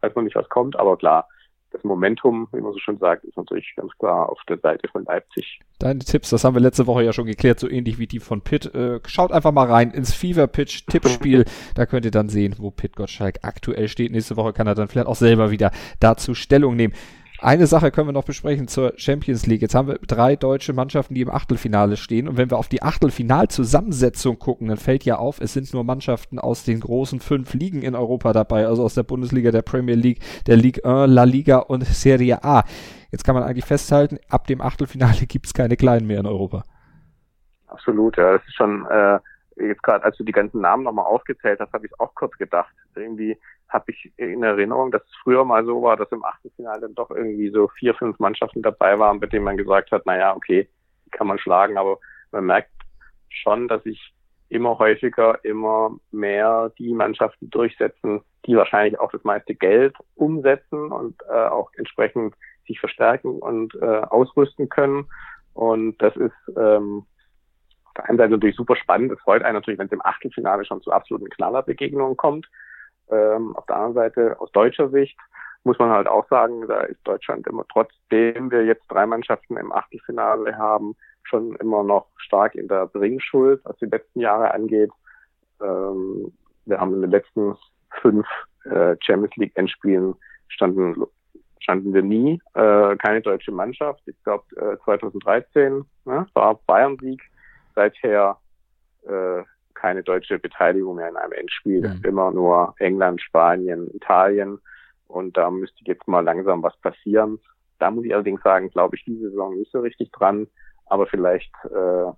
weiß man nicht, was kommt, aber klar, das Momentum, wie man so schon sagt, ist natürlich ganz klar auf der Seite von Leipzig. Deine Tipps, das haben wir letzte Woche ja schon geklärt, so ähnlich wie die von Pitt. Äh, schaut einfach mal rein ins Fever Pitch Tippspiel. [laughs] da könnt ihr dann sehen, wo Pitt Gottschalk aktuell steht. Nächste Woche kann er dann vielleicht auch selber wieder dazu Stellung nehmen. Eine Sache können wir noch besprechen zur Champions League. Jetzt haben wir drei deutsche Mannschaften, die im Achtelfinale stehen. Und wenn wir auf die Achtelfinalzusammensetzung gucken, dann fällt ja auf, es sind nur Mannschaften aus den großen fünf Ligen in Europa dabei, also aus der Bundesliga, der Premier League, der Ligue 1, La Liga und Serie A. Jetzt kann man eigentlich festhalten, ab dem Achtelfinale [laughs] gibt es keine Kleinen mehr in Europa. Absolut, ja. Das ist schon, äh, jetzt gerade, als du die ganzen Namen nochmal aufgezählt hast, habe ich auch kurz gedacht. Irgendwie habe ich in Erinnerung, dass es früher mal so war, dass im Achtelfinale dann doch irgendwie so vier, fünf Mannschaften dabei waren, bei denen man gesagt hat, naja, okay, die kann man schlagen, aber man merkt schon, dass sich immer häufiger, immer mehr die Mannschaften durchsetzen, die wahrscheinlich auch das meiste Geld umsetzen und äh, auch entsprechend sich verstärken und äh, ausrüsten können. Und das ist ähm, auf der einen Seite natürlich super spannend. Es freut einen natürlich, wenn es im Achtelfinale schon zu absoluten Knallerbegegnungen kommt. Ähm, auf der anderen Seite, aus deutscher Sicht, muss man halt auch sagen, da ist Deutschland immer, trotzdem wir jetzt drei Mannschaften im Achtelfinale haben, schon immer noch stark in der Bringschuld, was die letzten Jahre angeht. Ähm, wir haben in den letzten fünf äh, Champions League Endspielen standen standen wir nie äh, keine deutsche Mannschaft. Ich glaube äh, 2013 ne, war Bayern Sieg. Seither äh, keine deutsche Beteiligung mehr in einem Endspiel. Mhm. Immer nur England, Spanien, Italien. Und da müsste jetzt mal langsam was passieren. Da muss ich allerdings sagen, glaube ich, diese Saison nicht so richtig dran. Aber vielleicht äh,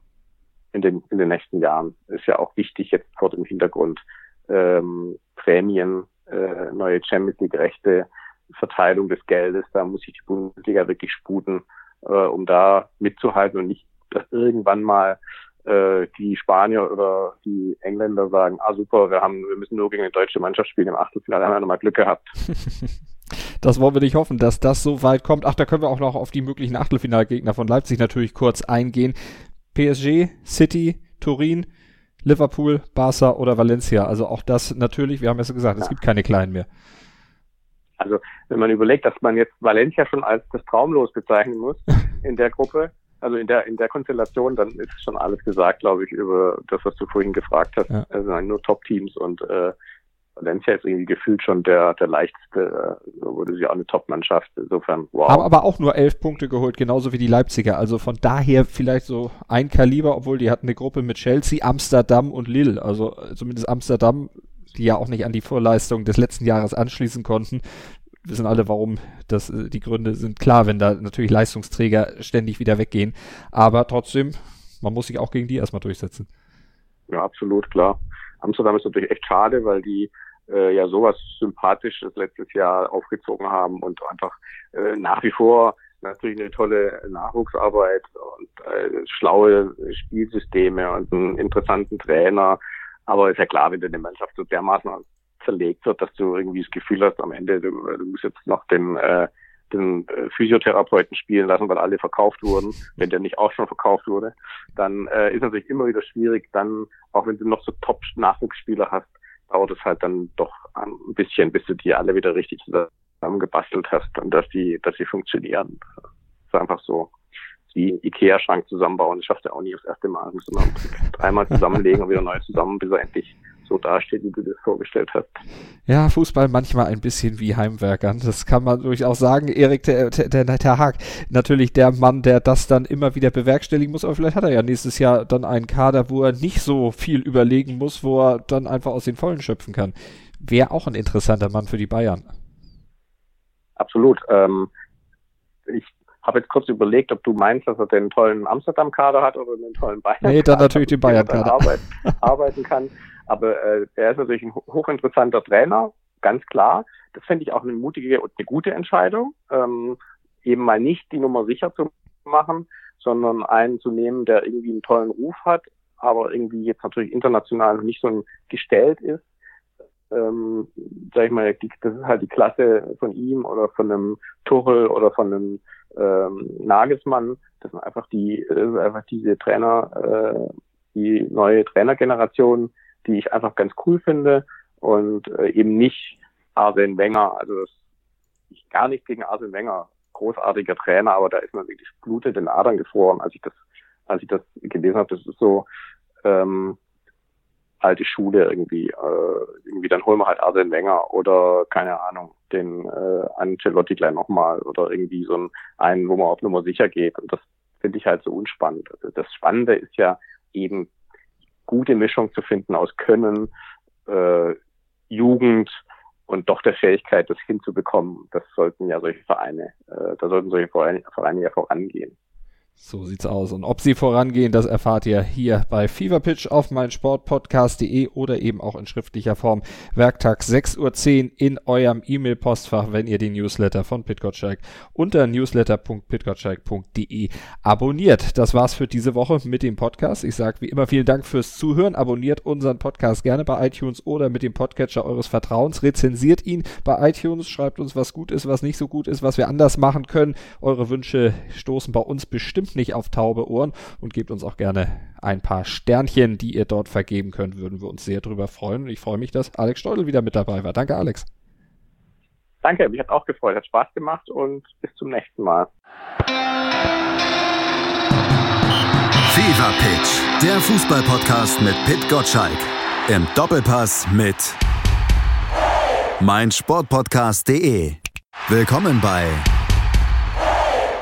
in, den, in den nächsten Jahren ist ja auch wichtig jetzt vor dem Hintergrund ähm, Prämien, äh, neue Champions League Rechte, Verteilung des Geldes. Da muss sich die Bundesliga wirklich sputen, äh, um da mitzuhalten und nicht, dass irgendwann mal äh, die Spanier oder die Engländer sagen, ah super, wir haben, wir müssen nur gegen eine deutsche Mannschaft spielen im Achtelfinale, haben wir nochmal Glück gehabt. [laughs] Das wollen wir nicht hoffen, dass das so weit kommt. Ach, da können wir auch noch auf die möglichen Achtelfinalgegner von Leipzig natürlich kurz eingehen. PSG, City, Turin, Liverpool, Barca oder Valencia. Also auch das natürlich, wir haben ja so gesagt, ja. es gibt keine kleinen mehr. Also wenn man überlegt, dass man jetzt Valencia schon als das Traumlos bezeichnen muss [laughs] in der Gruppe, also in der in der Konstellation, dann ist schon alles gesagt, glaube ich, über das, was du vorhin gefragt hast. Ja. Also nur Top-Teams und äh, Valencia ist irgendwie gefühlt schon der der leichteste, äh, wurde sie auch eine Top-Mannschaft. Insofern, wow. Haben aber auch nur elf Punkte geholt, genauso wie die Leipziger. Also von daher vielleicht so ein Kaliber, obwohl die hatten eine Gruppe mit Chelsea, Amsterdam und Lille. Also zumindest Amsterdam die ja auch nicht an die Vorleistung des letzten Jahres anschließen konnten, wissen alle, warum das, äh, die Gründe sind klar, wenn da natürlich Leistungsträger ständig wieder weggehen. Aber trotzdem, man muss sich auch gegen die erstmal durchsetzen. Ja, absolut, klar. Amsterdam ist natürlich echt schade, weil die äh, ja sowas Sympathisches letztes Jahr aufgezogen haben und einfach äh, nach wie vor natürlich eine tolle Nachwuchsarbeit und äh, schlaue Spielsysteme und einen interessanten Trainer. Aber ist ja klar, wenn du eine Mannschaft so dermaßen zerlegt wird, dass du irgendwie das Gefühl hast, am Ende, du, du musst jetzt noch den, äh, den äh, Physiotherapeuten spielen lassen, weil alle verkauft wurden, wenn der nicht auch schon verkauft wurde, dann äh, ist natürlich immer wieder schwierig, dann, auch wenn du noch so Top-Nachwuchsspieler hast, dauert es halt dann doch ein bisschen, bis du die alle wieder richtig zusammengebastelt hast und dass die, dass sie funktionieren. Das ist einfach so wie Ikea-Schrank zusammenbauen. Das schafft er auch nie das erste Mal. Muss man dreimal zusammenlegen und wieder neu zusammen, bis er endlich so dasteht, wie du das vorgestellt hast. Ja, Fußball manchmal ein bisschen wie Heimwerkern. Das kann man durchaus sagen. Erik, der, der, der Haag, natürlich der Mann, der das dann immer wieder bewerkstelligen muss. Aber vielleicht hat er ja nächstes Jahr dann einen Kader, wo er nicht so viel überlegen muss, wo er dann einfach aus den Vollen schöpfen kann. Wäre auch ein interessanter Mann für die Bayern. Absolut. Ähm, ich habe jetzt kurz überlegt, ob du meinst, dass er den tollen Amsterdam-Kader hat oder den tollen Bayern. Nee, dann natürlich den Bayern-Kader. Arbeit, [laughs] arbeiten kann. Aber äh, er ist natürlich ein hochinteressanter Trainer, ganz klar. Das fände ich auch eine mutige und eine gute Entscheidung, ähm, eben mal nicht die Nummer sicher zu machen, sondern einen zu nehmen, der irgendwie einen tollen Ruf hat, aber irgendwie jetzt natürlich international noch nicht so gestellt ist. Ähm, sag ich mal, die, das ist halt die Klasse von ihm oder von einem Tuchel oder von einem ähm, Nagelsmann. Das sind einfach die, das ist einfach diese Trainer, äh, die neue Trainergeneration, die ich einfach ganz cool finde und äh, eben nicht Arsene Wenger. Also das, ich gar nichts gegen Arsene Wenger, großartiger Trainer, aber da ist man wirklich blutet in Adern gefroren, als ich das, als ich das gelesen habe. Das ist so ähm, alte Schule irgendwie. Äh, irgendwie dann holen wir halt Arsene Wenger oder keine Ahnung, den äh, Ancelotti gleich nochmal oder irgendwie so einen, einen, wo man auf Nummer sicher geht. Und das finde ich halt so unspannend. Also das Spannende ist ja eben gute Mischung zu finden aus Können, äh, Jugend und doch der Fähigkeit, das hinzubekommen. Das sollten ja solche Vereine, äh, da sollten solche Vereine, Vereine ja vorangehen. So sieht's aus. Und ob sie vorangehen, das erfahrt ihr hier bei Fever Pitch auf meinsportpodcast.de oder eben auch in schriftlicher Form Werktag 6.10 Uhr in eurem E-Mail-Postfach, wenn ihr den Newsletter von Pit Gottschalk unter newsletter.pitgottschalk.de abonniert. Das war's für diese Woche mit dem Podcast. Ich sage wie immer vielen Dank fürs Zuhören. Abonniert unseren Podcast gerne bei iTunes oder mit dem Podcatcher eures Vertrauens. Rezensiert ihn bei iTunes. Schreibt uns, was gut ist, was nicht so gut ist, was wir anders machen können. Eure Wünsche stoßen bei uns bestimmt bestimmt nicht auf taube Ohren und gebt uns auch gerne ein paar Sternchen, die ihr dort vergeben könnt. Würden wir uns sehr drüber freuen. Und ich freue mich, dass Alex Steudel wieder mit dabei war. Danke, Alex. Danke, mich hat auch gefreut. Hat Spaß gemacht und bis zum nächsten Mal. Fever Pitch, der Fußballpodcast mit Pit Gottschalk. Im Doppelpass mit meinsportpodcast.de. Willkommen bei